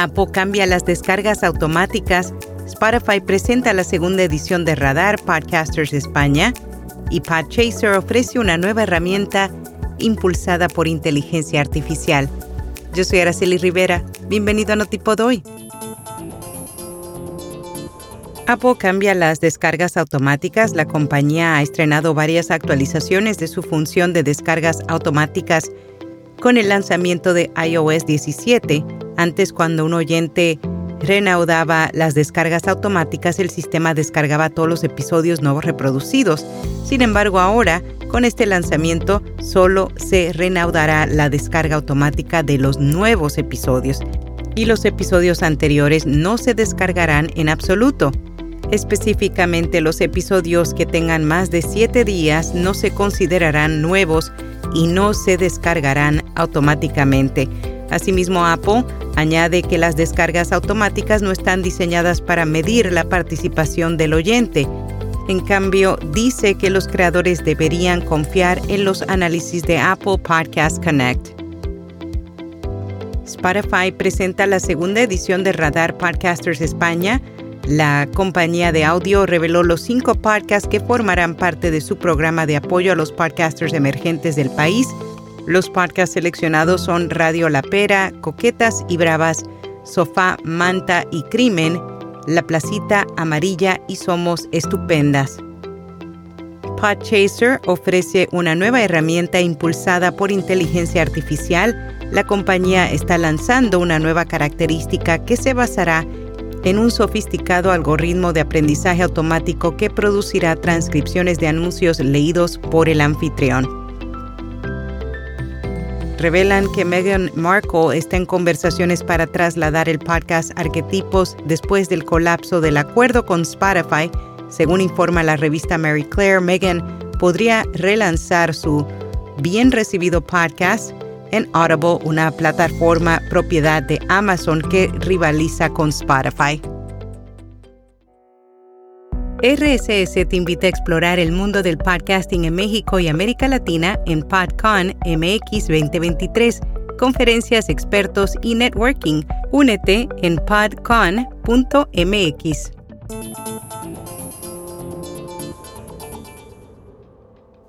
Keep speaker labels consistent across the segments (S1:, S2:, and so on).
S1: Apple cambia las descargas automáticas, Spotify presenta la segunda edición de Radar Podcasters España y Podchaser ofrece una nueva herramienta impulsada por inteligencia artificial. Yo soy Araceli Rivera. Bienvenido a Notipod hoy. Apple cambia las descargas automáticas. La compañía ha estrenado varias actualizaciones de su función de descargas automáticas con el lanzamiento de iOS 17 antes, cuando un oyente renaudaba las descargas automáticas, el sistema descargaba todos los episodios nuevos reproducidos. Sin embargo, ahora, con este lanzamiento, solo se renaudará la descarga automática de los nuevos episodios y los episodios anteriores no se descargarán en absoluto. Específicamente, los episodios que tengan más de 7 días no se considerarán nuevos y no se descargarán automáticamente. Asimismo, Apple añade que las descargas automáticas no están diseñadas para medir la participación del oyente. En cambio, dice que los creadores deberían confiar en los análisis de Apple Podcast Connect. Spotify presenta la segunda edición de Radar Podcasters España. La compañía de audio reveló los cinco podcasts que formarán parte de su programa de apoyo a los podcasters emergentes del país los podcasts seleccionados son Radio La Pera, Coquetas y Bravas, Sofá, Manta y Crimen, La Placita Amarilla y Somos Estupendas. Podchaser ofrece una nueva herramienta impulsada por inteligencia artificial. La compañía está lanzando una nueva característica que se basará en un sofisticado algoritmo de aprendizaje automático que producirá transcripciones de anuncios leídos por el anfitrión revelan que Meghan Markle está en conversaciones para trasladar el podcast Arquetipos después del colapso del acuerdo con Spotify. Según informa la revista Mary Claire, Meghan podría relanzar su bien recibido podcast en Audible, una plataforma propiedad de Amazon que rivaliza con Spotify. RSS te invita a explorar el mundo del podcasting en México y América Latina en PodCon MX 2023, conferencias, expertos y networking. Únete en podcon.mx.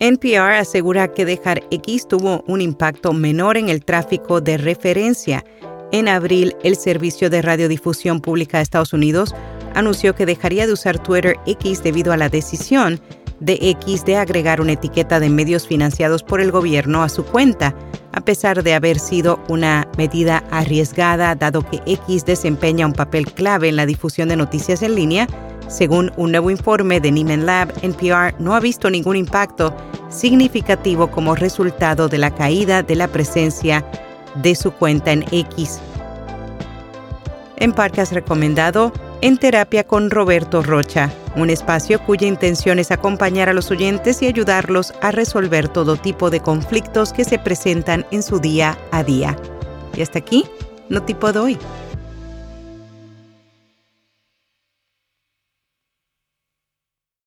S1: NPR asegura que dejar X tuvo un impacto menor en el tráfico de referencia. En abril, el Servicio de Radiodifusión Pública de Estados Unidos anunció que dejaría de usar Twitter X debido a la decisión de X de agregar una etiqueta de medios financiados por el gobierno a su cuenta, a pesar de haber sido una medida arriesgada dado que X desempeña un papel clave en la difusión de noticias en línea. Según un nuevo informe de Nieman Lab, NPR no ha visto ningún impacto significativo como resultado de la caída de la presencia de su cuenta en X. En Parque recomendado en Terapia con Roberto Rocha, un espacio cuya intención es acompañar a los oyentes y ayudarlos a resolver todo tipo de conflictos que se presentan en su día a día. Y hasta aquí, no tipo de hoy.